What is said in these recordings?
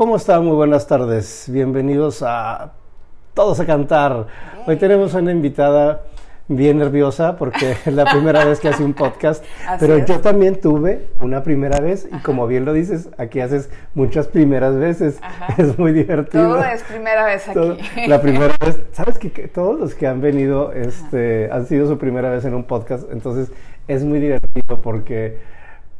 ¿Cómo están? Muy buenas tardes. Bienvenidos a Todos a Cantar. Hoy tenemos una invitada bien nerviosa porque es la primera vez que hace un podcast, pero yo también tuve una primera vez y como bien lo dices, aquí haces muchas primeras veces. Es muy divertido. Todo es primera vez aquí. la primera vez, sabes que, todos los que han venido este, han sido su primera vez en un podcast, entonces es muy divertido porque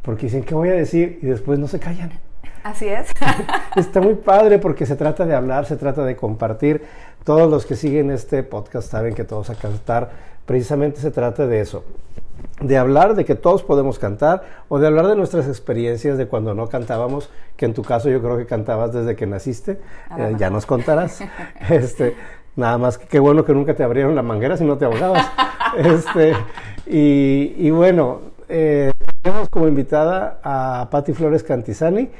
porque dicen qué voy a decir y después no se callan. Así es. Está muy padre porque se trata de hablar, se trata de compartir. Todos los que siguen este podcast saben que todos a cantar, precisamente se trata de eso, de hablar de que todos podemos cantar o de hablar de nuestras experiencias de cuando no cantábamos, que en tu caso yo creo que cantabas desde que naciste, eh, ya nos contarás. este, nada más que qué bueno que nunca te abrieron la manguera si no te ahogabas. este, y, y bueno, eh, tenemos como invitada a Patti Flores Cantizani.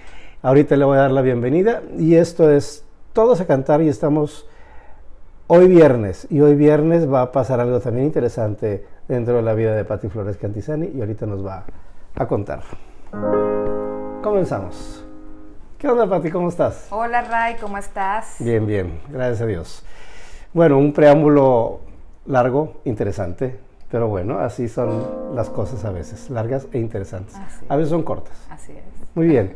Ahorita le voy a dar la bienvenida y esto es Todos a Cantar y estamos hoy viernes y hoy viernes va a pasar algo también interesante dentro de la vida de Patti Flores Cantizani y ahorita nos va a contar. Comenzamos. ¿Qué onda, Patti? ¿Cómo estás? Hola, Ray, ¿cómo estás? Bien, bien, gracias a Dios. Bueno, un preámbulo largo, interesante, pero bueno, así son las cosas a veces, largas e interesantes. A veces son cortas. Así es. Muy bien.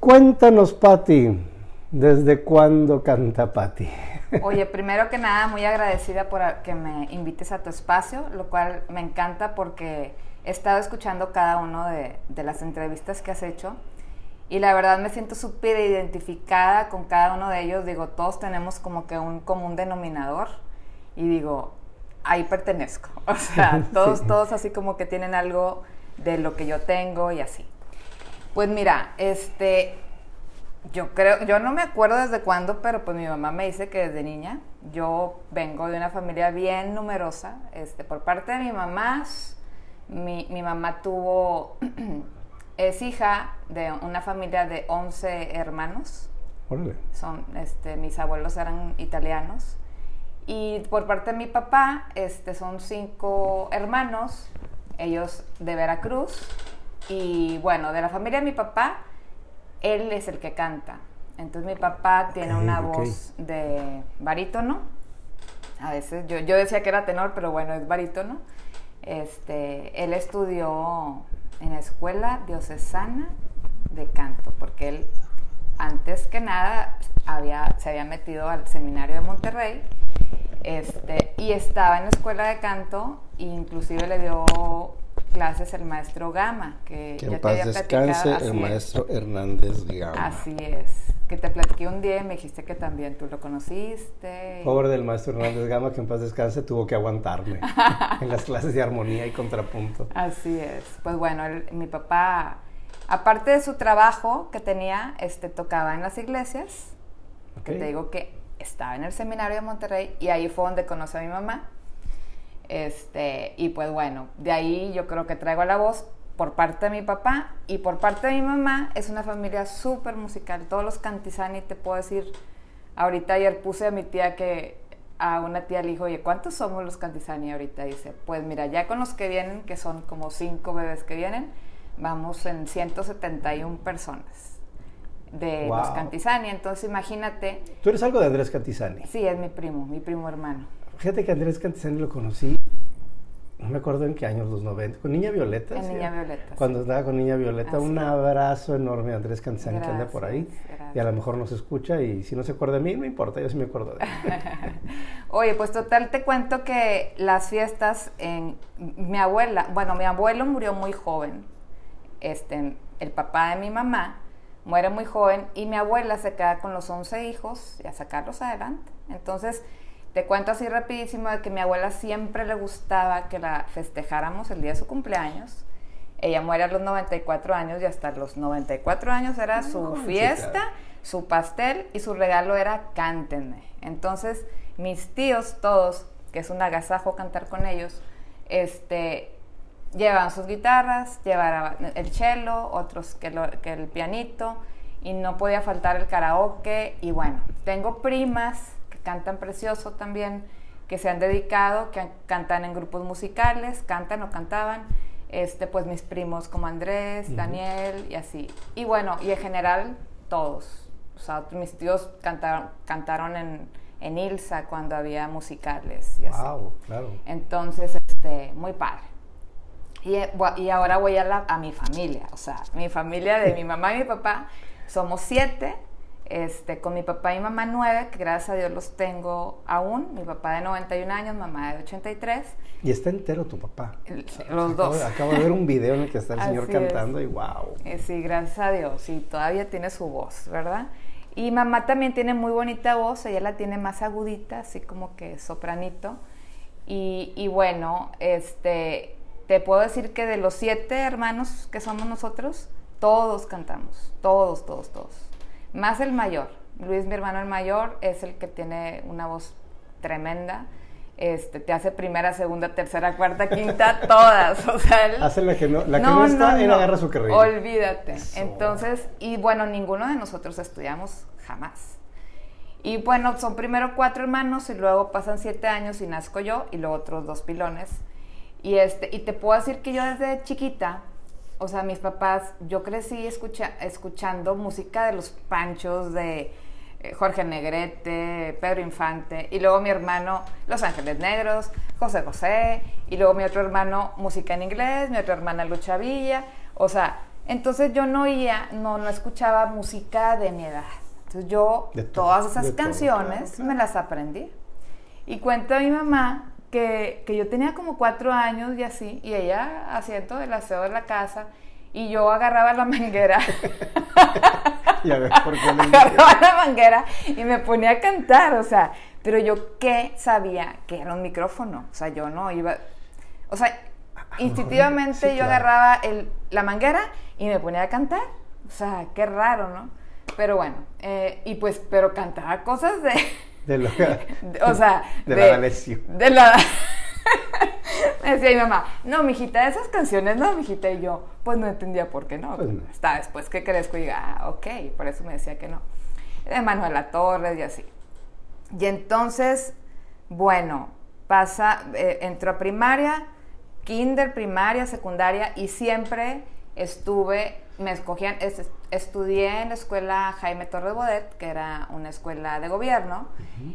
Cuéntanos, Patti, ¿desde cuándo canta Patti? Oye, primero que nada, muy agradecida por que me invites a tu espacio, lo cual me encanta porque he estado escuchando cada uno de, las entrevistas que has hecho y la verdad me siento súper identificada con cada uno de ellos. Digo, todos tenemos como que un común denominador y digo, ahí pertenezco. O sea, todos, todos así como que tienen algo de lo que yo tengo y así. Pues mira, este, yo creo, yo no me acuerdo desde cuándo, pero pues mi mamá me dice que desde niña yo vengo de una familia bien numerosa. Este, por parte de mi mamá, mi, mi mamá tuvo, es hija de una familia de 11 hermanos. Son, este, mis abuelos eran italianos. Y por parte de mi papá, este, son cinco hermanos, ellos de Veracruz, y bueno, de la familia de mi papá, él es el que canta. Entonces mi papá tiene una voz de barítono. A veces yo, yo decía que era tenor, pero bueno, es barítono. Este, él estudió en la escuela diocesana de canto, porque él antes que nada había, se había metido al seminario de Monterrey este, y estaba en la escuela de canto e inclusive le dio clases el maestro Gama, que, que en paz descanse el maestro Hernández Gama. Así es, que te platiqué un día y me dijiste que también tú lo conociste. Pobre del maestro Hernández Gama, que en paz descanse tuvo que aguantarme en las clases de armonía y contrapunto. Así es, pues bueno, mi papá, aparte de su trabajo que tenía, este, tocaba en las iglesias, que te digo que estaba en el seminario de Monterrey y ahí fue donde conocí a mi mamá este, y pues bueno, de ahí yo creo que traigo la voz por parte de mi papá y por parte de mi mamá es una familia súper musical. Todos los Cantizani, te puedo decir, ahorita ayer puse a mi tía que a una tía le dijo, oye, ¿cuántos somos los Cantizani ahorita? Dice, pues mira, ya con los que vienen, que son como cinco bebés que vienen, vamos en 171 personas de los Cantizani. Entonces imagínate. ¿Tú eres algo de Andrés Cantizani? Sí, es mi primo, mi primo hermano. Fíjate que Andrés Cantizani lo conocí, no me acuerdo en qué años, los 90, con Niña Violeta. En Niña Violeta. Cuando estaba con Niña Violeta, un abrazo enorme a Andrés Cantizani que anda por ahí. Y a lo mejor nos escucha y si no se acuerda de mí, no importa, yo sí me acuerdo de él. Oye, pues total te cuento que las fiestas en mi abuela, bueno, mi abuelo murió muy joven. Este, el papá de mi mamá muere muy joven y mi abuela se queda con los 11 hijos y a sacarlos adelante. Entonces, te cuento así rapidísimo de que mi abuela siempre le gustaba que la festejáramos el día de su cumpleaños. Ella muere a los 94 años y hasta los 94 años era su fiesta, su pastel y su regalo era cántenme. Entonces, mis tíos todos, que es un agasajo cantar con ellos, este, llevaban sus guitarras, llevaban el cello, otros que, que el pianito, y no podía faltar el karaoke. Y bueno, tengo primas cantan precioso también, que se han dedicado, que cantan en grupos musicales, cantan o cantaban, este, pues mis primos como Andrés, Daniel y así. Y bueno, y en general todos, O sea, mis tíos cantaron, cantaron en, en Ilsa cuando había musicales y así. Wow, claro. Entonces, este, muy padre. Y, eh, y ahora voy a, la- a mi familia, o sea, mi familia de mi mamá y mi papá, somos siete, este, con mi papá y mamá nueve, que gracias a Dios los tengo aún, mi papá de 91 años, mamá de 83, Y está entero tu papá. El- O sea, los acabo, dos. Acabo de ver un video en el que está el señor Así es. cantando y wow. Eh, sí, gracias a Dios, y todavía tiene su voz, ¿verdad? Y mamá también tiene muy bonita voz, ella la tiene más agudita, así como que sopranito. Y, y bueno, este, te puedo decir que de los siete hermanos que somos nosotros, todos cantamos, todos, todos, todos. Más el mayor, Luis, mi hermano el mayor, es el que tiene una voz tremenda. Este, te hace primera, segunda, tercera, cuarta, quinta, todas. O sea, él- Hace la que no, la que no, está, él agarra su carril. Olvídate. Eso. Entonces, y bueno, ninguno de nosotros estudiamos jamás. Y bueno, son primero cuatro hermanos y luego pasan siete años y nazco yo y luego otros dos pilones. Y, este, y te puedo decir que yo desde chiquita, o sea, mis papás, yo crecí escucha- escuchando música de los panchos, de eh, Jorge Negrete, Pedro Infante, y luego mi hermano, Los Ángeles Negros, José José, y luego mi otro hermano, música en inglés, mi otra hermana, Lucha Villa, o sea, entonces yo no oía, no, no escuchaba música de mi edad. Entonces yo De todo, todas esas todo, canciones claro, claro. me las aprendí. Y cuenta mi mamá que, que yo tenía como cuatro años y así, y ella haciendo el aseo de la casa, y yo agarraba la manguera, Y a ver, ¿por qué agarraba la manguera y me ponía a cantar, o sea, pero yo qué sabía que era un micrófono, o sea, yo no iba, o sea, instintivamente sí, yo agarraba el, la manguera y me ponía a cantar, o sea, qué raro, ¿no? Pero bueno, eh, y pues, pero cantaba cosas de... De lo- De- o sea, de, la D'Alessio. De la. Me decía mi mamá, no, mijita, esas canciones no, mijita. Y yo, pues no entendía por qué no. Pues no. Hasta después que crezco y diga, ah, ok, por eso me decía que no. De Manuela Torres y así. Y entonces, bueno, pasa, eh, entró a primaria, kinder, primaria, secundaria y siempre estuve, me escogían, es- estudié en la escuela Jaime Torres Bodet, que era una escuela de gobierno.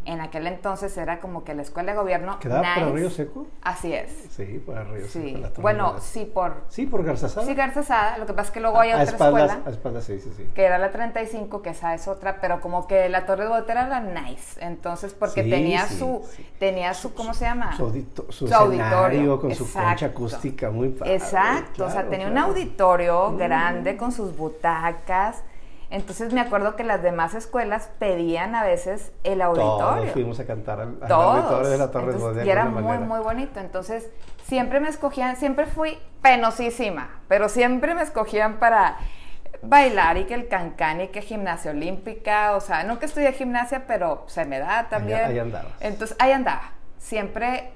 En aquel entonces era como que la escuela de gobierno. ¿Quedaba por nice. Río Seco? Así es. Sí, por el Río Sí. Seco. Bueno, Bodet. sí, por. Sí, por Garzazada. Sí, Garza Sada, lo que pasa es que luego hay a, otra espaldas, escuela a espaldas, sí, sí, sí. que era la 35, que esa es otra, pero como que la Torre de Bodet era la nice, entonces porque Sí, tenía sí, su, tenía su, ¿cómo se llama? Su, audito- su Su auditorio, con su exacto. concha acústica muy padre. Exacto, o sea, claro, tenía un claro. auditorio grande con sus butacas. Entonces me acuerdo que las demás escuelas pedían a veces el auditorio. Todos fuimos a cantar al, al auditorio de la Torre Entonces, Bodet Y era de muy, manera. muy bonito. Entonces, siempre me escogían, siempre fui penosísima, pero siempre me escogían para bailar y que el cancán y que gimnasia olímpica, o sea, nunca estudié gimnasia, pero se me da también. ahí andabas. Entonces, ahí andaba. Siempre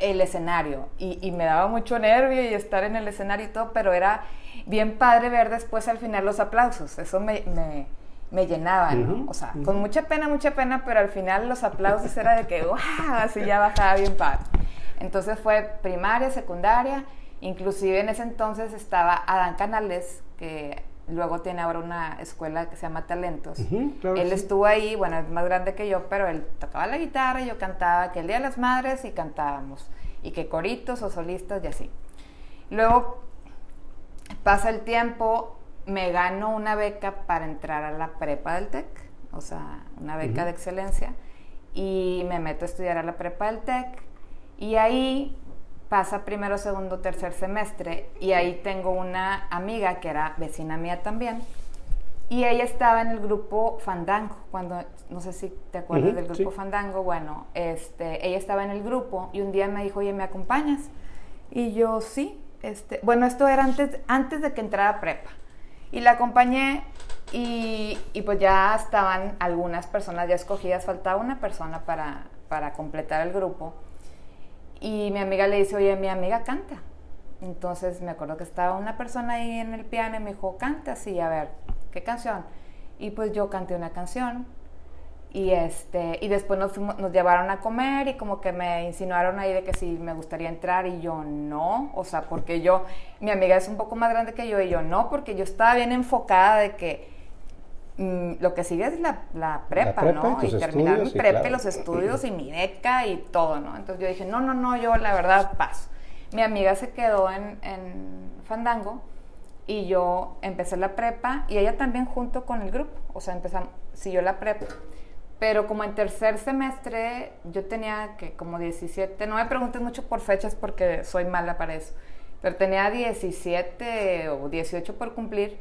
el escenario y, y me daba mucho nervio y estar en el escenario y todo, pero era bien padre ver después al final los aplausos. Eso me, me, me llenaba, ¿no? O sea, con mucha pena, mucha pena, pero al final los aplausos era de que, wow, así ya bajaba bien padre. Entonces fue primaria, secundaria, inclusive en ese entonces estaba Adán Canales, que luego tiene ahora una escuela que se llama Talentos. Claro él sí. estuvo ahí, bueno, es más grande que yo, pero él tocaba la guitarra yo cantaba que el Día de las Madres y cantábamos, y que coritos o solistas y así. Luego pasa el tiempo, me gano una beca para entrar a la prepa del TEC, o sea, una beca de excelencia, y me meto a estudiar a la prepa del TEC, y ahí pasa primero, segundo, tercer semestre, y ahí tengo una amiga que era vecina mía también, y ella estaba en el grupo Fandango, cuando, no sé si te acuerdas Ujú, del grupo sí. Fandango, bueno, este, ella estaba en el grupo y un día me dijo, oye, ¿me acompañas? Y yo, sí, este, bueno, esto era antes, antes de que entrara prepa. Y la acompañé y, y pues ya estaban algunas personas ya escogidas, faltaba una persona para, para completar el grupo. Y mi amiga le dice, oye, mi amiga canta. Entonces me acuerdo que estaba una persona ahí en el piano y me dijo, canta, sí, a ver, ¿qué canción? Y pues yo canté una canción y este y después nos, fuimos- nos llevaron a comer y como que me insinuaron ahí de que si me gustaría entrar y yo no, o sea, porque yo, mi amiga es un poco más grande que yo y yo no, porque yo estaba bien enfocada de que mm, lo que sigue es la, la prepa, prepa ¿no? y terminar mi prepa y los estudios y mi beca y todo, ¿no? Entonces yo dije, no, no, no, yo la verdad paso. Mi amiga se quedó en, en Fandango y yo empecé la prepa y ella también junto con el grupo, o sea, empezamos, siguió la prepa. Pero como en tercer semestre yo tenía que como 17, no me preguntes mucho por fechas porque soy mala para eso, pero tenía 17 o 18 por cumplir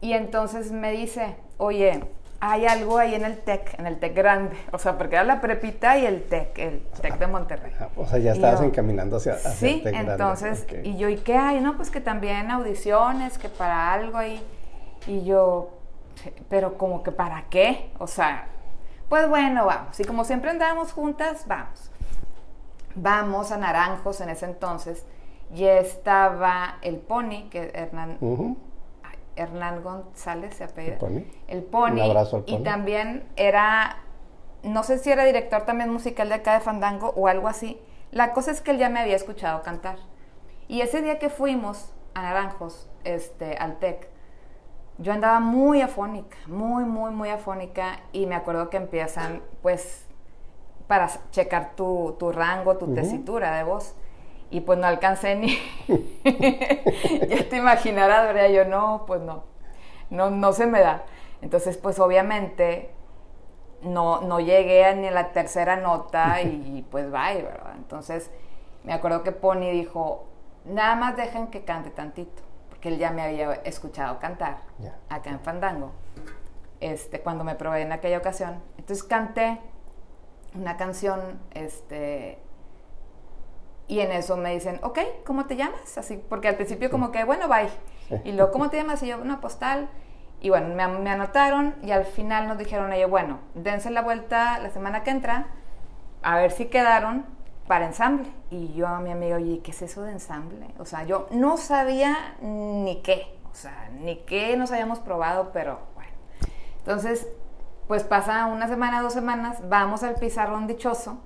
y entonces me dice, oye, hay algo ahí en el TEC, en el TEC grande, o sea, porque era la prepita y el TEC, el TEC de Monterrey. Ah, O sea, ya estabas yo, encaminando hacia, hacia Sí, el Tec Grande. entonces, Ok. y yo, ¿y qué hay? No, pues que también audiciones, que para algo ahí. Y yo, pero como que para qué? O sea, pues bueno, vamos. Y como siempre andábamos juntas, vamos. Vamos a Naranjos en ese entonces. Y estaba el Pony, que Hernán, Hernán González se apellida. ¿El Pony? El Pony. Un abrazo al Y Pony. también era, no sé si era director también musical de acá de Fandango o algo así. La cosa es que él ya me había escuchado cantar. Y ese día que fuimos a Naranjos, este, al TEC, yo andaba muy afónica, muy, muy, muy afónica. Y me acuerdo que empiezan, pues, para checar tu, tu rango, tu Ujú. tesitura de voz. Y pues no alcancé ni. ya te imaginarás, ¿verdad? Yo no, pues no. No, no se me da. Entonces, pues obviamente no, no llegué a ni a la tercera nota y pues bye, ¿verdad? Entonces, me acuerdo que Pony dijo, nada más dejen que cante tantito, porque él ya me había escuchado cantar acá en Fandango, este, cuando me probé en aquella ocasión. Entonces canté una canción, este, y en eso me dicen, ok, ¿cómo te llamas? Así, porque al principio como que, bueno, bye. Y luego, ¿cómo te llamas? Y yo, una postal. Y bueno, me, me anotaron y al final nos dijeron ellos, bueno, dense la vuelta la semana que entra, a ver si quedaron para ensamble. Y yo a mi amigo, oye, ¿qué es eso de ensamble? O sea, yo no sabía ni qué, o sea, ni qué nos habíamos probado, pero bueno. Entonces, pues pasa una semana, dos semanas, vamos al pizarrón dichoso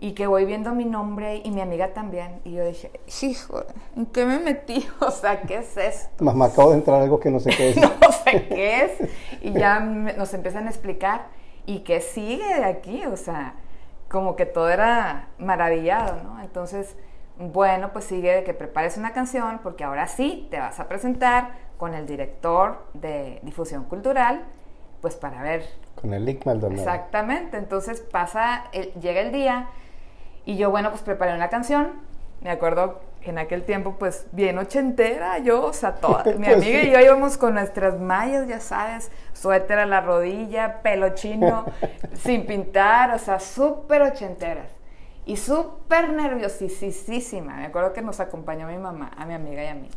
y que voy viendo mi nombre y mi amiga también. Y yo dije, hijo, ¿en qué me metí? O sea, ¿qué es esto? Mamá, acabo de entrar algo que no sé qué es. no sé qué es. Y ya nos empiezan a explicar. ¿Y qué sigue de aquí? O sea, como que todo era maravillado, ¿no? Entonces, bueno, pues sigue de que prepares una canción, porque ahora sí te vas a presentar con el director de difusión cultural, pues para ver Con el Lick Maldonado. Exactamente, entonces pasa, el- llega el día y yo, bueno, pues preparé una canción. Me acuerdo que en aquel tiempo, pues bien ochentera, yo, o sea, toda. Mi Pues amiga y yo íbamos con nuestras mallas, ya sabes, suéter a la rodilla, pelo chino, sin pintar, o sea, súper ochenteras. Y súper nerviosísima. Me acuerdo que nos acompañó mi mamá, a mi amiga y a mí.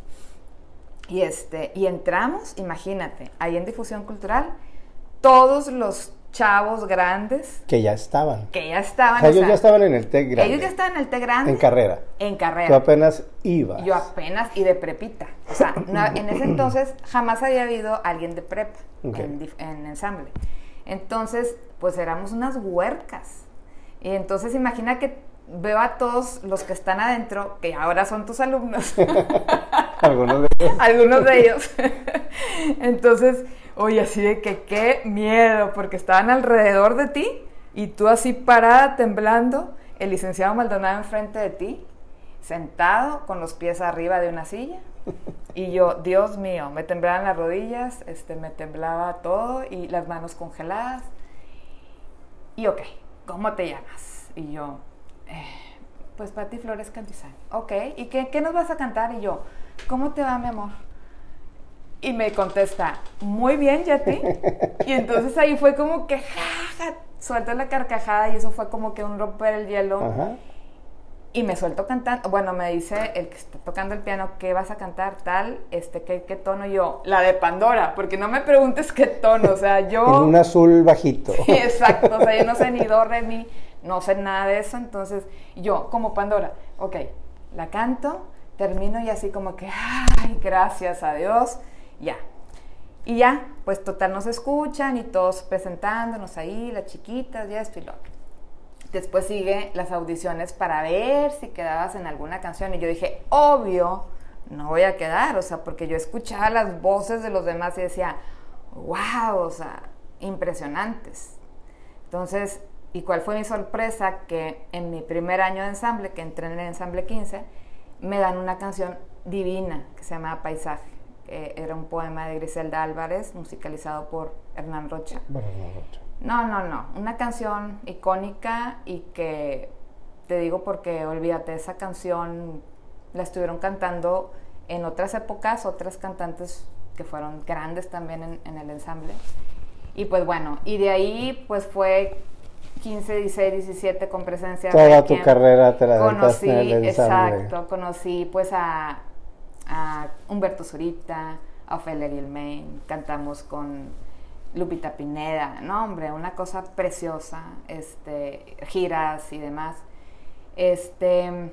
Y, este, y entramos, imagínate, ahí en difusión cultural, todos los chavos grandes Que ya estaban. que ya estaban. O sea, o ellos sea, ya estaban en el TEC grande. ellos ya estaban en el T grande. En carrera. En carrera. apenas ibas. Yo apenas y de prepita. O sea, no- en ese entonces jamás había habido alguien de prepa Ok. en, en ensamble. Entonces, pues éramos unas huercas. Y entonces imagina que veo a todos los que están adentro, que ahora son tus alumnos, Algunos de ellos. algunos de ellos. Entonces, oye, así de que qué miedo, porque estaban alrededor de ti y tú así parada, temblando, el licenciado Maldonado enfrente de ti, sentado con los pies arriba de una silla. Y yo, Dios mío, me temblaban las rodillas, este, me temblaba todo y las manos congeladas. Y ok, ¿cómo te llamas? Y yo, "Eh, pues Pati Flores Cantizán. Ok, ¿y qué, qué nos vas a cantar? Y yo, ¿cómo te va, mi amor? Y me contesta, muy bien, Yeti. Y entonces ahí fue como que, jaja, suelto la carcajada y eso fue como que un romper el hielo. Ajá. Y me suelto cantando. Bueno, me dice el que está tocando el piano, ¿qué vas a cantar? Tal, este, ¿qué, qué tono? Yo, la de Pandora, porque no me preguntes qué tono, o sea, yo... En un azul bajito. Sí, exacto, o sea, yo no sé ni do, re, mi, no sé nada de eso, entonces yo como Pandora, ok, la canto, termino y así como que, ay, gracias a Dios, ya. Y ya, pues total nos escuchan y todos presentándonos ahí, las chiquitas, y esto y lo otro. Después sigue las audiciones para ver si quedabas en alguna canción y yo dije, obvio, no voy a quedar, o sea, porque yo escuchaba las voces de los demás y decía, wow, o sea, impresionantes. Entonces, ¿y cuál fue mi sorpresa? Que en mi primer año de ensamble, que entré en el ensamble 15, me dan una canción divina que se llama Paisaje. Que era un poema de Griselda Álvarez, musicalizado por Hernán Rocha. No, no, no. Una canción icónica y que te digo porque olvídate, esa canción la estuvieron cantando en otras épocas, otras cantantes que fueron grandes también en, el ensamble. Y pues bueno, y de ahí pues fue 15, 16, 17 con presencia. Toda tu carrera te la conocí, en el ensamble. Exacto, conocí pues a, a Humberto Zurita, a Ofelia Main, cantamos con Lupita Pineda, no hombre, una cosa preciosa, este, giras y demás. Este,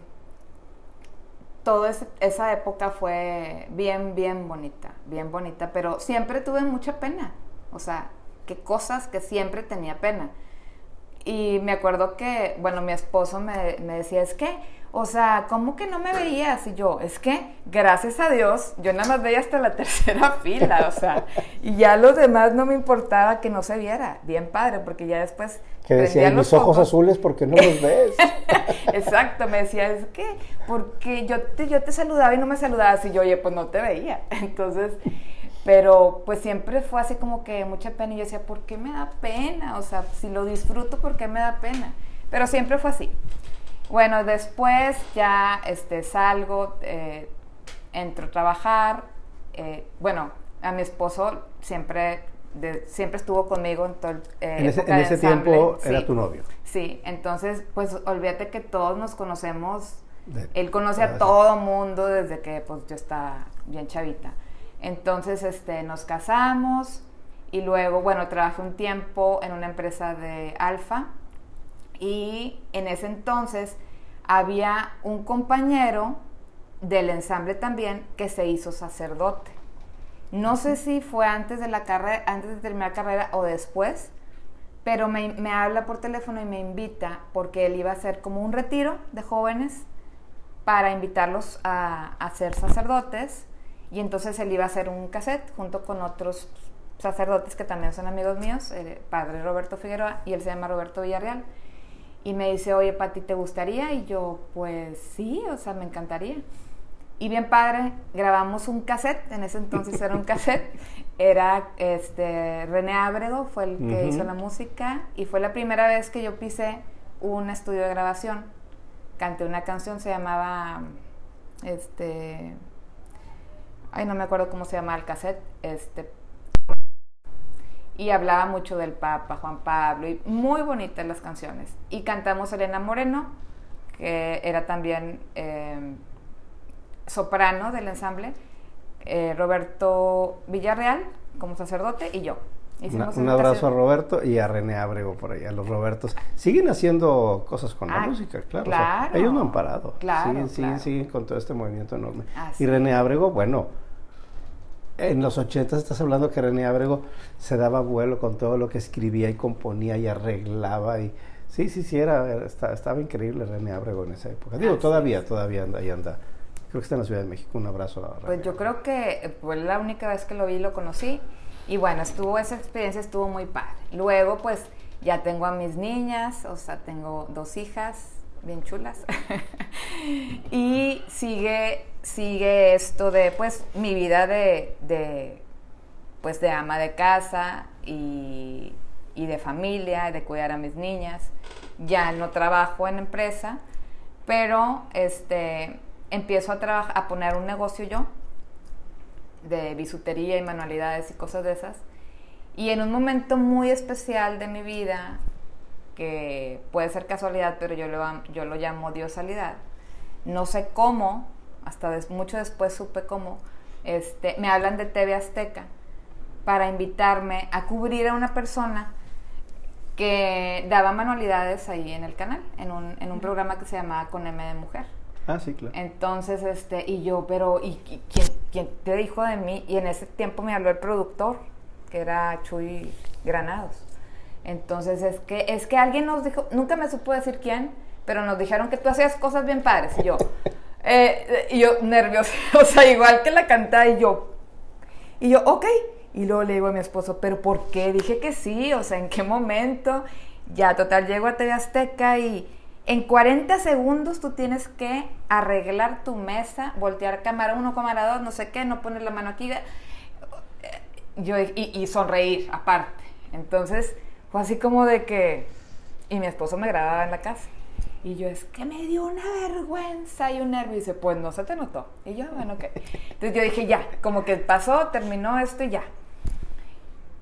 toda esa época fue bien, bien bonita, bien bonita, pero siempre tuve mucha pena, o sea, que cosas que siempre tenía pena. Y me acuerdo que, bueno, mi esposo me, me decía, es que o sea, ¿cómo que no me veías? Y yo, es que, gracias a Dios, yo nada más veía hasta la tercera fila, o sea, y ya los demás no me importaba que no se viera. Bien padre, porque ya después. Que decía, mis ojos, azules porque no los ves. Exacto, me decía, es que, porque yo te, yo te saludaba y no me saludabas, y yo, oye, pues no te veía. Entonces, pero pues siempre fue así como que mucha pena, y yo decía, ¿por qué me da pena? O sea, si lo disfruto, ¿por qué me da pena? Pero siempre fue así. Bueno, después ya este, salgo, eh, entro a trabajar. Eh, bueno, a mi esposo siempre, siempre estuvo conmigo en todo el eh, En ese, en ese tiempo era tu novio. Sí, entonces, pues olvídate que todos nos conocemos. él conoce a todo mundo desde que pues yo estaba bien chavita. Entonces, este, nos casamos y luego, bueno, trabajé un tiempo en una empresa de Alfa y en ese entonces había un compañero del ensamble también que se hizo sacerdote. No sé si fue antes de la carrera, antes de terminar carrera o después, pero me, habla por teléfono y me invita porque él iba a hacer como un retiro de jóvenes para invitarlos a, a ser sacerdotes y entonces él iba a hacer un cassette junto con otros sacerdotes que también son amigos míos, el padre Roberto Figueroa y él se llama Roberto Villarreal y me dice, oye, Pati, ¿te gustaría? Y yo, pues sí, o sea, me encantaría. Y bien padre, grabamos un cassette, en ese entonces era un cassette, era este, René Ábrego, fue el que hizo la música, y fue la primera vez que yo pisé un estudio de grabación. Canté una canción, se llamaba, este, ay, no me acuerdo cómo se llamaba el cassette, este, y hablaba mucho del Papa, Juan Pablo, y muy bonitas las canciones. Y cantamos Elena Moreno, que era también eh, soprano del ensamble, eh, Roberto Villarreal como sacerdote y yo. un abrazo a Roberto y a René Abrego por ahí, a los Robertos. Siguen haciendo cosas con la ah, música, claro. ellos no han parado. siguen, siguen, siguen con todo este movimiento enorme. y René Abrego, bueno, en los 80 estás hablando que René Abrego se daba vuelo con todo lo que escribía y componía y arreglaba y sí, sí, sí, era, estaba, increíble René Abrego en esa época. Digo, todavía, todavía anda, ahí anda. Creo que está en la Ciudad de México. Un abrazo a René. Pues yo creo que fue la única vez que lo vi y lo conocí. Y bueno, estuvo esa experiencia, estuvo muy padre. Luego, pues ya tengo a mis niñas, o sea, tengo dos hijas bien chulas. y sigue sigue esto de pues mi vida de, pues de ama de casa y, de familia, de cuidar a mis niñas. Ya no trabajo en empresa, pero este empiezo a trabajar a poner un negocio yo de bisutería y manualidades y cosas de esas. Y en un momento muy especial de mi vida, que puede ser casualidad, pero yo lo, yo lo llamo diosalidad, no sé cómo, hasta mucho después supe cómo, este, me hablan de TV Azteca para invitarme a cubrir a una persona que daba manualidades ahí en el canal, en un, en un programa que se llamaba Con M de Mujer. Ah, sí, claro. Entonces, este, y yo, pero, ¿y, quién, quién, te dijo de mí? Y en ese tiempo me habló el productor, que era Chuy Granados. Entonces, es que, es que alguien nos dijo, nunca me supo decir quién, pero nos dijeron que tú hacías cosas bien padres. Y yo, eh, y yo nerviosa, o sea, igual que la cantaba y yo, y yo, ok, Y luego le digo a mi esposo, ¿pero por qué? Dije que sí, o sea, ¿en qué momento? Ya, total, llego a TV Azteca y en 40 segundos tú tienes que arreglar tu mesa, voltear cámara 1, cámara 2, no sé qué, no poner la mano aquí. Yo, y, sonreír aparte. Entonces, fue así como de que... Y mi esposo me grababa en la casa. Y yo, es que me dio una vergüenza y un nervio. Y dice, pues no se te notó. Y yo, bueno, ok. Entonces yo dije, ya, como que pasó, terminó esto y ya.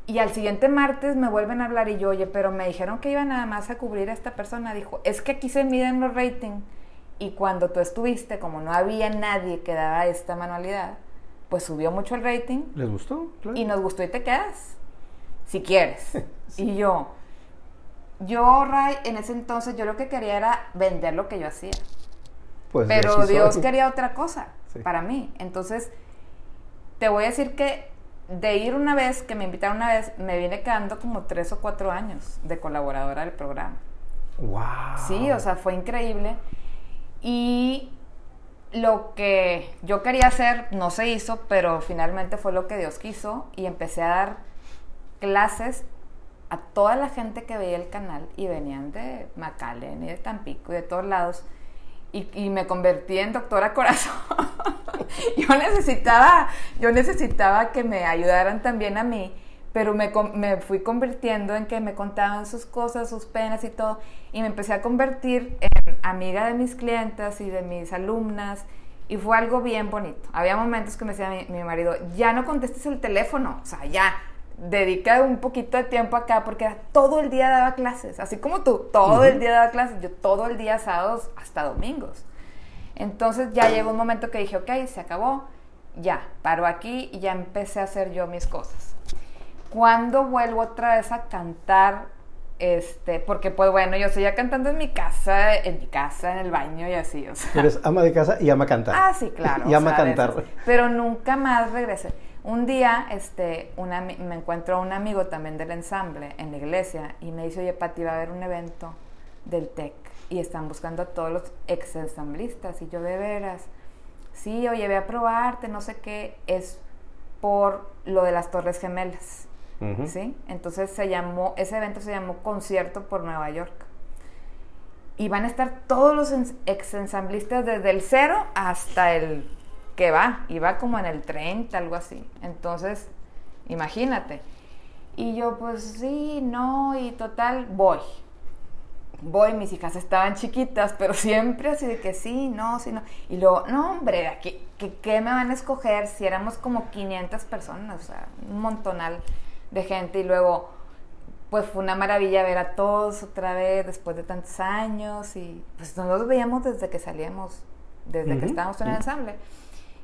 Y al siguiente martes me vuelven a hablar y yo, oye, pero me dijeron que iba nada más a cubrir a esta persona. Dijo, es que aquí se miden los ratings. Y cuando tú estuviste, como no había nadie que daba esta manualidad, pues subió mucho el rating. ¿Les gustó? Y nos gustó y te quedas. Si quieres. Y yo, yo, Ray, en ese entonces yo lo que quería era vender lo que yo hacía. Pues Pero Dios quería otra cosa para mí. Entonces, te voy a decir que de ir una vez, que me invitaron una vez, me viene quedando como tres o cuatro años de colaboradora del programa. ¡Wow! Sí, o sea, fue increíble. Y lo que yo quería hacer no se hizo, pero finalmente fue lo que Dios quiso y empecé a dar clases a toda la gente que veía el canal y venían de McAllen y de Tampico y de todos lados y, me convertí en doctora corazón. yo necesitaba, yo necesitaba que me ayudaran también a mí, pero me, fui convirtiendo en que me contaban sus cosas, sus penas y todo, y me empecé a convertir en amiga de mis clientas y de mis alumnas, y fue algo bien bonito. Había momentos que me decía mi, mi marido, ya no contestes el teléfono, o sea, ya, dedica un poquito de tiempo acá porque todo el día daba clases, así como tú, todo el día daba clases, yo todo el día sábados hasta domingos. Entonces ya llegó un momento que dije, ok, se acabó, ya, paro aquí y ya empecé a hacer yo mis cosas. Cuando vuelvo otra vez a cantar, este, porque pues bueno, yo seguía cantando en mi casa, en mi casa, en el baño y así, o sea. Eres ama de casa y ama cantar. Ah, sí, claro. y ama cantar. pero nunca más regresé. Un día este, me encuentro a un amigo también del ensamble en la iglesia y me dice, oye, Pati, va a haber un evento del TEC y están buscando a todos los ex ensamblistas. Y yo, de veras, sí, oye, ve a probarte, no sé qué, es por lo de las Torres Gemelas. ¿Sí? Entonces se llamó, ese evento se llamó Concierto por Nueva York. Y van a estar todos los ex ensamblistas desde el cero hasta el que va, iba como en el 30, algo así. Entonces, imagínate. Y yo, pues sí, no, y total, voy. Voy, mis hijas estaban chiquitas, pero siempre así de que sí, no, sí, no. Y luego, no, hombre, ¿qué, qué, me van a escoger si éramos como 500 personas? O sea, un montonal de gente. Y luego, pues fue una maravilla ver a todos otra vez después de tantos años. Y pues nos veíamos desde que salíamos, desde que estábamos en el ensamble.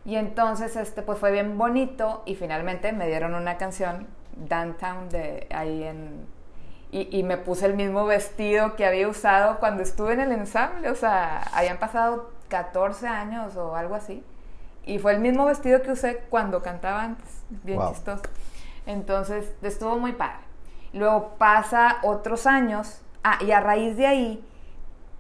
Y entonces, este, pues fue bien bonito y finalmente me dieron una canción, Downtown, de ahí en... Y, y, me puse el mismo vestido que había usado cuando estuve en el ensamble, o sea, habían pasado 14 años o algo así. Y fue el mismo vestido que usé cuando cantaba antes, bien chistoso. Entonces, estuvo muy padre. Luego pasa otros años, ah, y a raíz de ahí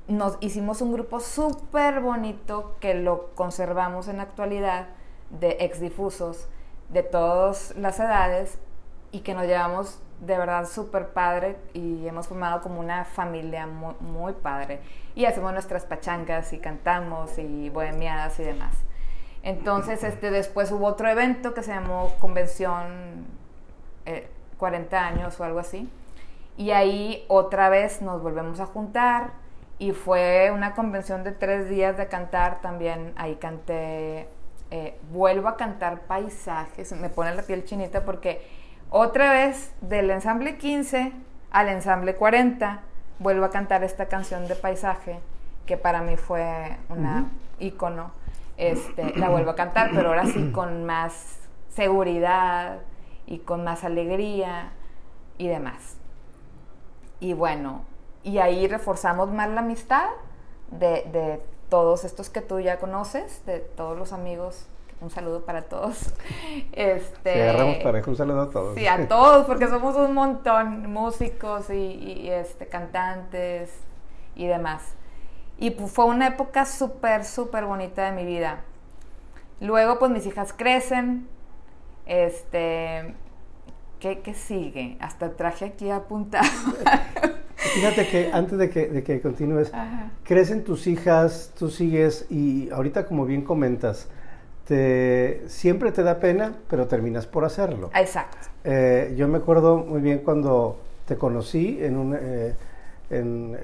nos hicimos un grupo súper bonito que lo conservamos en la actualidad de ex difusos de todas las edades y que nos llevamos de verdad súper padre y hemos formado como una familia muy, muy, padre y hacemos nuestras pachangas y cantamos y bohemiadas y demás. Entonces, este, después hubo otro evento que se llamó Convención 40 eh, años o algo así y ahí otra vez nos volvemos a juntar y fue una convención de tres días de cantar también. Ahí canté, eh, vuelvo a cantar paisajes, me pone la piel chinita porque otra vez del ensamble 15 al ensamble 40 vuelvo a cantar esta canción de paisaje que para mí fue una ícono. Este, la vuelvo a cantar, pero ahora sí con más seguridad y con más alegría y demás. Y bueno, y ahí reforzamos más la amistad de, todos estos que tú ya conoces, de todos los amigos un saludo para todos. Este, sí, agarramos pareja, un saludo a todos. Sí, a todos, porque somos un montón, músicos y, este, cantantes y demás. Y pues, fue una época súper, súper bonita de mi vida. Luego, pues mis hijas crecen, este, ¿qué, qué sigue? Hasta traje aquí apuntado. Fíjate que antes de que, de que continúes, crecen tus hijas, tú sigues y ahorita como bien comentas, te, siempre te da pena, pero terminas por hacerlo. Exacto. Eh, yo me acuerdo muy bien cuando te conocí en un, eh, en-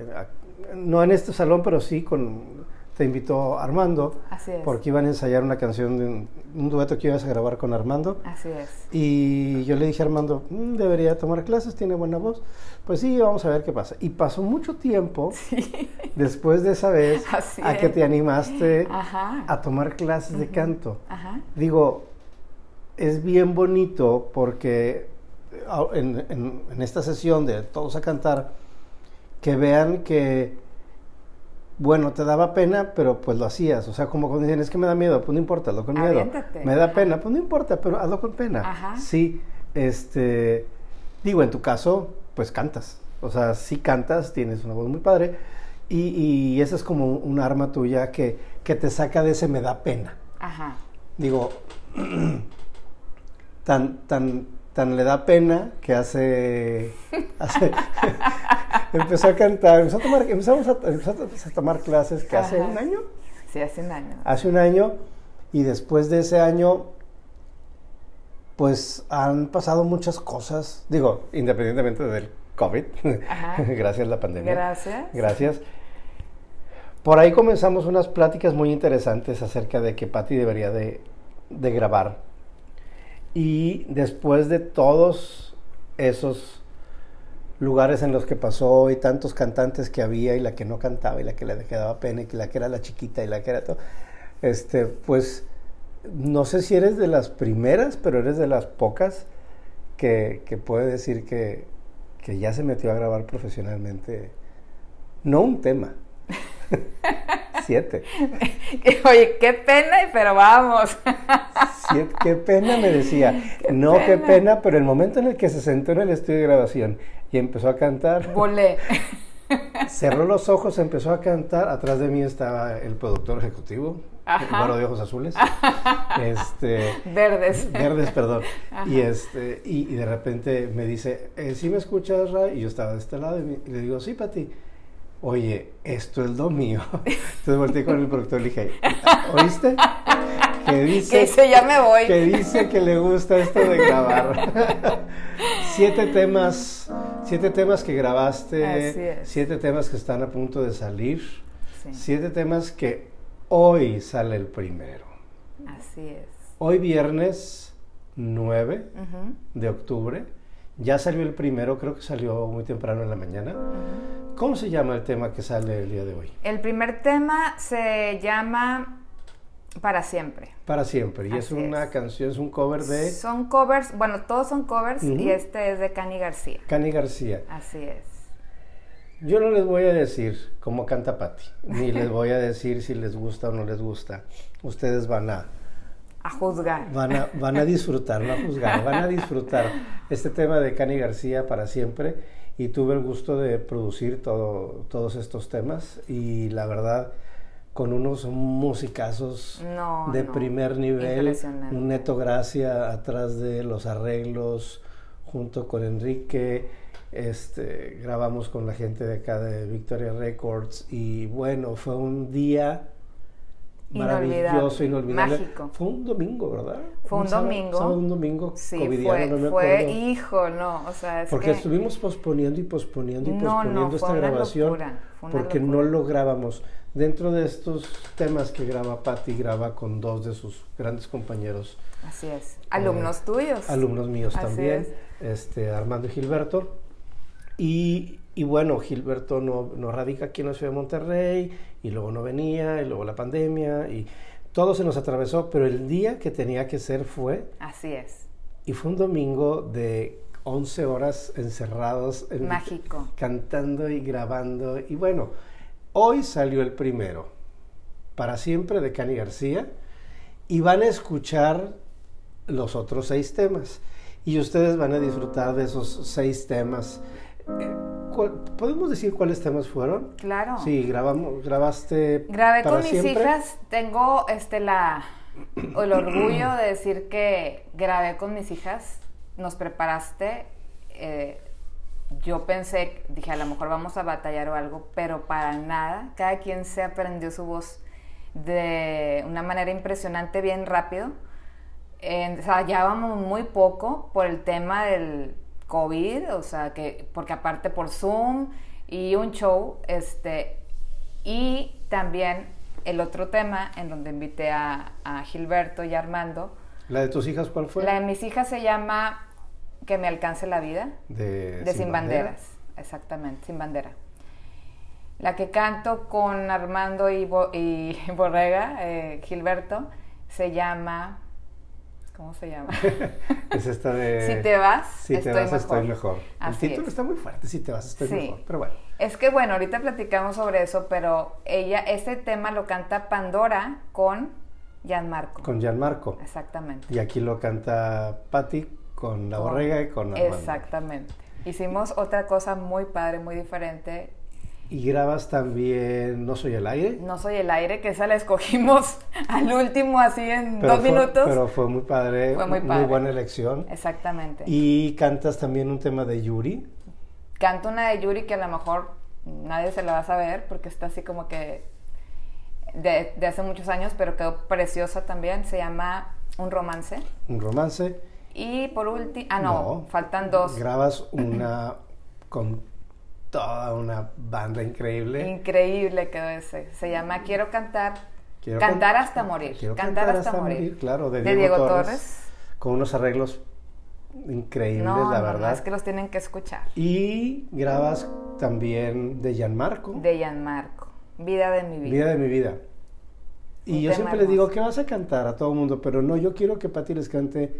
en- no en este salón, pero sí con, te invitó Armando, Así es. porque iban a ensayar una canción, de un, un dueto que ibas a grabar con Armando. Así es. Y yo le dije a Armando, "Mm, debería tomar clases, tiene buena voz. Pues sí, vamos a ver qué pasa. Y pasó mucho tiempo después de esa vez Así a que te animaste Ajá. a tomar clases de canto. Ajá. Digo, es bien bonito porque a- en, en- en esta sesión de todos a cantar, que vean que, bueno, te daba pena, pero pues lo hacías. O sea, como cuando dicen, es que me da miedo, pues no importa, hazlo con miedo. Aviéntate. Me da pena, pues no importa, pero hazlo con pena. Ajá. Sí, este, digo, en tu caso, pues cantas. O sea, sí cantas, tienes una voz muy padre. Y, y esa es como un arma tuya que, que te saca de ese me da pena Ajá. digo, tan, tan, tan le da pena que hace, hace- empezó a cantar, empezó a tomar, empezamos a, empezó a tomar clases que hace un año, Sí, hace un año. hace un año, y después de ese año, pues han pasado muchas cosas, digo, independientemente del COVID, gracias a la pandemia. Gracias. Gracias. Por ahí comenzamos unas pláticas muy interesantes acerca de que Patti debería de, de grabar. Y después de todos esos lugares en los que pasó y tantos cantantes que había y la que no cantaba y la que le quedaba pena y la que era la chiquita y la que era todo, este, pues no sé si eres de las primeras, pero eres de las pocas que, que puede decir que, que ya se metió a grabar profesionalmente, no un tema, siete. Oye, qué pena, pero vamos. Siete, qué pena me decía. no, qué pena. pero el momento en el que se sentó en el estudio de grabación y empezó a cantar, Volé. cerró los ojos, empezó a cantar. Atrás de mí estaba el productor ejecutivo, güero de ojos azules. Este, Verdes. verdes, perdón. Y, este, y, y de repente me dice, eh, ¿sí me escuchas, Ray? Y yo estaba de este lado y, me- y le digo, sí, Pati. Oye, esto es lo mío. Entonces volteé con el productor y le dije, ¿oíste? Que dice, Que dice, ya me voy. que dice que le gusta esto de grabar. siete temas, siete temas que Así grabaste, es. siete temas que están a punto de salir, Sí, siete temas que hoy sale el primero. así es. Hoy viernes 9 Ujú, de octubre, ya salió el primero, creo que salió muy temprano en la mañana. ¿Cómo se llama el tema que sale el día de hoy? El primer tema se llama Para siempre. Para siempre. Y es una es. canción, es un cover de Son covers, bueno, todos son covers y este es de Cani García. Cani García. Así es. Yo no les voy a decir cómo canta Patti, ni les voy a decir si les gusta o no les gusta. Ustedes van a, A juzgar. van a, van a disfrutar, no a juzgar, van a disfrutar este tema de Cani García para siempre. Y tuve el gusto de producir todo, todos estos temas y la verdad con unos musicazos No, de no. primer nivel, un Neto Gracia atrás de los arreglos, junto con Enrique, este, grabamos con la gente de acá de Victoria Records y bueno, fue un día maravilloso, Inolvidable, mágico. Fue un domingo, ¿verdad? Fue un sábado- domingo. sábado, un domingo Sí, fue, no me fue, hijo, no, o sea, es Porque que estuvimos posponiendo y posponiendo y No, no, posponiendo fue esta una grabación locura, porque no locura. lográbamos. Dentro de estos temas que graba Patti, graba con dos de sus grandes compañeros, así es. Alumnos tuyos. alumnos míos Así también, es. este, Armando y Gilberto. Y, y bueno, Gilberto no, no radica aquí en la ciudad de Monterrey, y luego no venía, y luego la pandemia, y todo se nos atravesó, pero el día que tenía que ser fue, Así es. y fue un domingo de 11 horas encerrados, en- Mágico. cantando y grabando. Y bueno, hoy salió el primero, para siempre, de Cani García, y van a escuchar los otros seis temas. Y ustedes van a disfrutar de esos seis temas. Eh, ¿cuál- ¿Podemos decir cuáles temas fueron? Claro. Sí, grabamos, grabaste. Grabé para con mis siempre. hijas, tengo este la el orgullo de decir que grabé con mis hijas nos preparaste, eh, yo pensé, dije, a lo mejor vamos a batallar o algo, pero para nada. Cada quien se aprendió su voz de una manera impresionante, bien rápido. o sea, ya vamos muy poco por el tema del COVID, o sea, que, porque aparte por Zoom y un show, este, y también el otro tema en donde invité a, a Gilberto y a Armando. ¿La de tus hijas cuál fue? La de mis hijas se llama que me alcance la vida. De, Sin, Banderas. exactamente, Sin Bandera. La que canto con Armando y, y Borrega, eh, Gilberto, se llama... ¿Cómo se llama? es esta de... Si te vas, si te vas, estoy mejor. El título está muy fuerte, si te vas, estoy mejor. Pero bueno. Es que bueno, ahorita platicamos sobre eso, pero ella, ese tema lo canta Pandora con Gianmarco. Con Gianmarco. Exactamente. Y aquí lo canta Patti con la borrega y con Armando. Exactamente. Hicimos otra cosa muy padre, muy diferente. ¿Y grabas también No Soy el Aire? No Soy el Aire, que esa la escogimos al último, así en dos minutos. Pero fue muy padre. Fue muy padre. Muy buena elección. Exactamente. ¿Y cantas también un tema de Yuri? Canto una de Yuri que a lo mejor nadie se la va a saber porque está así como que de, de hace muchos años, pero quedó preciosa también. Se llama Un Romance. Un Romance. Y por último, ah, no, faltan dos. Grabas una con toda una banda increíble. Increíble quedó ese. Se llama Quiero cantar. cantar hasta morir. cantar, hasta, morir. Claro, de, Diego, Torres, Con unos arreglos increíbles, la verdad. es que los tienen que escuchar. Y grabas también de Gianmarco. De Gianmarco. Vida de mi vida. Vida de mi vida. Y yo siempre le digo, ¿qué vas a cantar a todo el mundo? Pero no, yo quiero que Pati les cante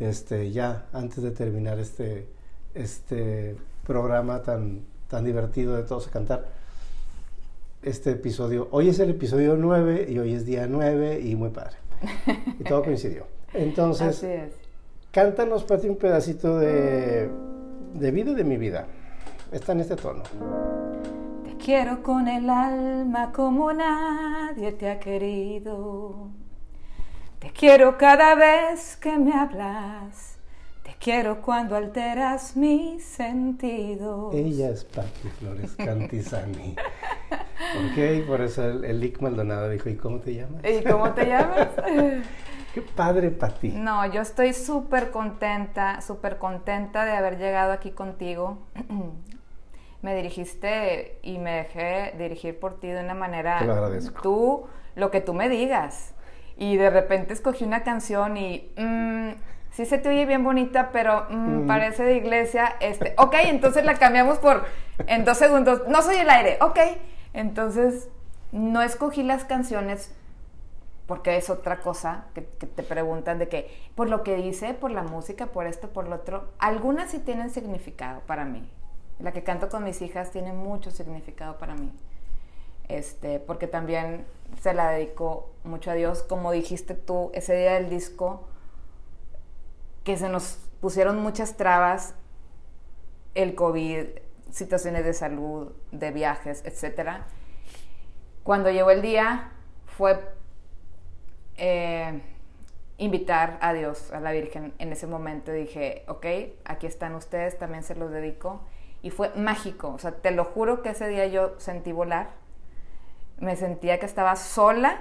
este, ya antes de terminar este, este programa tan, tan divertido de todos a cantar, este episodio, hoy es el episodio 9 y hoy es día 9 y muy padre. Y todo coincidió. Entonces, Así es. cántanos, Pati, un pedacito de, de vida de mi vida. Está en este tono. Te quiero con el alma como nadie te ha querido te quiero cada vez que me hablas. Quiero cuando alteras mis sentidos. Ella es Patti Flores Cantizani. ok, por eso el, el Lick Maldonado dijo, ¿y cómo te llamas? ¿Y cómo te llamas? Qué padre, Patti. No, yo estoy súper contenta, súper contenta de haber llegado aquí contigo. me dirigiste y me dejé dirigir por ti de una manera... Te lo agradezco. Tú, lo que tú me digas y de repente escogí una canción y mm, sí se te oye bien bonita, pero mm, mm. parece de iglesia. Este, ok, entonces la cambiamos por en dos segundos. No soy el aire, ok. Entonces no escogí las canciones porque es otra cosa que, que, te preguntan de que por lo que dice, por la música, por esto, por lo otro. Algunas sí tienen significado para mí. La que canto con mis hijas tiene mucho significado para mí. Este, porque también se la dedico mucho a Dios, como dijiste tú, ese día del disco, que se nos pusieron muchas trabas, el COVID, situaciones de salud, de viajes, etc. Cuando llegó el día fue eh, invitar a Dios, a la Virgen. En ese momento dije, ok, aquí están ustedes, también se los dedico. Y fue mágico, o sea, te lo juro que ese día yo sentí volar me sentía que estaba sola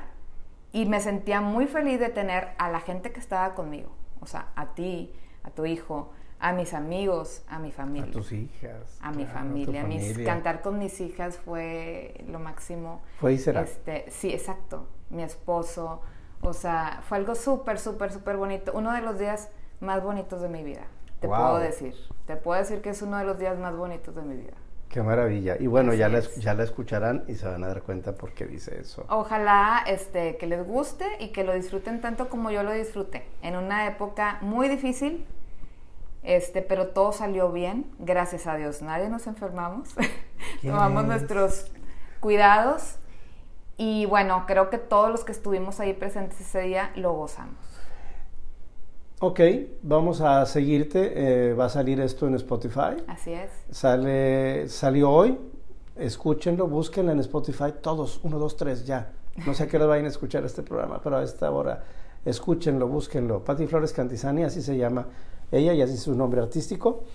y me sentía muy feliz de tener a la gente que estaba conmigo, o sea, a ti, a tu hijo, a mis amigos, a mi familia. A tus hijas. A mi familia. Mis, cantar con mis hijas fue lo máximo. Fue y será. Este, sí, exacto. Mi esposo. O sea, fue algo súper, súper, súper bonito. Uno de los días más bonitos de mi vida. Te puedo decir. Te puedo decir que es uno de los días más bonitos de mi vida. Qué maravilla. Y bueno, ya la, ya la escucharán y se van a dar cuenta por qué dice eso. Ojalá este, que les guste y que lo disfruten tanto como yo lo disfruté. En una época muy difícil, este, pero todo salió bien, gracias a Dios. Nadie nos enfermamos. Tomamos nuestros cuidados. Y bueno, creo que todos los que estuvimos ahí presentes ese día lo gozamos. Ok, vamos a seguirte. Eh, va a salir esto en Spotify. Así es. Sale, salió hoy. Escúchenlo, búsquenlo en Spotify. Todos, uno, dos, tres, ya. No sé a qué hora vayan a escuchar este programa, pero a esta hora escúchenlo, búsquenlo. Pati Flores Cantizani, así se llama ella, ya es su nombre artístico.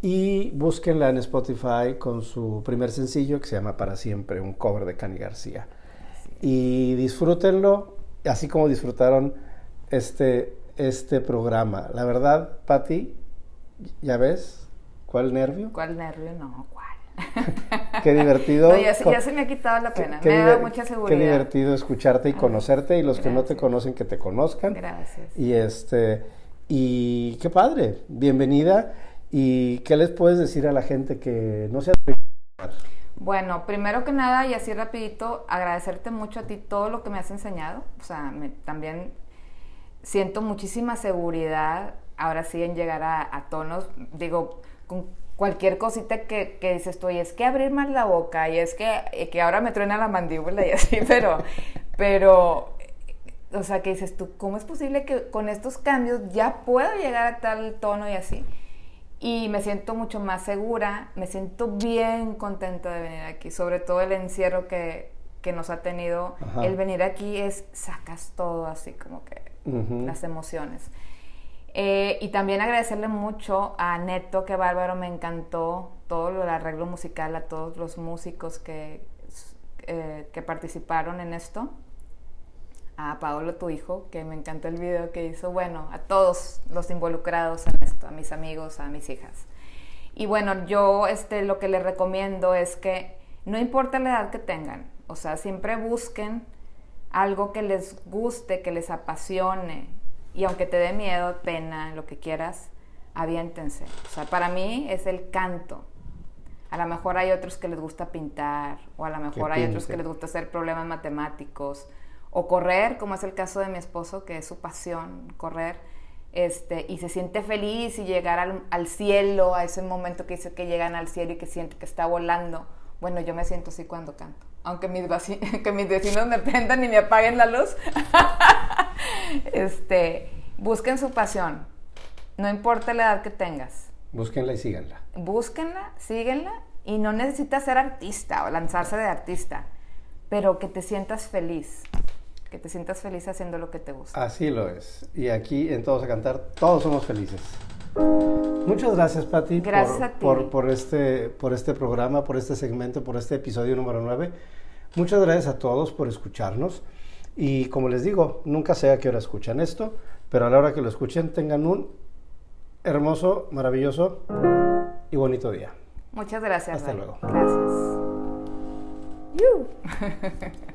Y búsquenla en Spotify con su primer sencillo que se llama Para Siempre, un cover de Cani García. Y disfrútenlo, así como disfrutaron este, este programa. La verdad, Patti, ¿ya ves? ¿Cuál nervio? ¿Cuál nervio? No, ¿cuál? qué divertido. ya, se, me ha quitado la pena, me da mucha seguridad. Qué divertido escucharte y conocerte y los que no te conocen que te conozcan. Gracias. Y este y qué padre, bienvenida. ¿Y qué les puedes decir a la gente que no se bueno, primero que nada y así rapidito, agradecerte mucho a ti todo lo que me has enseñado. O sea, también siento muchísima seguridad ahora sí en llegar a, tonos, digo, con cualquier cosita que, que, dices tú, y es que abrir más la boca, y es que, que ahora me truena la mandíbula y así, pero, pero, o sea, que dices tú, ¿cómo es posible que con estos cambios ya puedo llegar a tal tono y así? y me siento mucho más segura, me siento bien contenta de venir aquí, sobre todo el encierro que, que nos ha tenido. El venir aquí es, sacas todo así como que las emociones. Eh, y también agradecerle mucho a Neto, que bárbaro, me encantó todo el arreglo musical, a todos los músicos que, eh, que participaron en esto a Paolo, tu hijo, que me encantó el video que hizo, bueno, a todos los involucrados en esto, a mis amigos, a mis hijas. Y bueno, yo este, lo que les recomiendo es que no importa la edad que tengan, o sea, siempre busquen algo que les guste, que les apasione, y aunque te dé miedo, pena, lo que quieras, aviéntense. O sea, para mí es el canto. A lo mejor hay otros que les gusta pintar, o a lo mejor hay otros que les gusta hacer problemas matemáticos, o correr, como es el caso de mi esposo, que es su pasión, correr, este, y se siente feliz y llegar al, cielo, a ese momento que dice que llegan al cielo y que siente que está volando. Bueno, yo me siento así cuando canto. Aunque mis, que mis vecinos me prendan y me apaguen la luz. este, busquen su pasión. No importa la edad que tengas. Búsquenla y síganla. Búsquenla, síguenla. Y no necesitas ser artista o lanzarse de artista, pero que te sientas feliz que te sientas feliz haciendo lo que te gusta. Así lo es. Y aquí en Todos a Cantar, todos somos felices. Muchas gracias, Patti, gracias por, Por, este, por este programa, por este segmento, por este episodio número 9. Muchas gracias a todos por escucharnos. Y como les digo, nunca sé a qué hora escuchan esto, pero a la hora que lo escuchen tengan un hermoso, maravilloso y bonito día. Muchas gracias. Hasta luego. Gracias.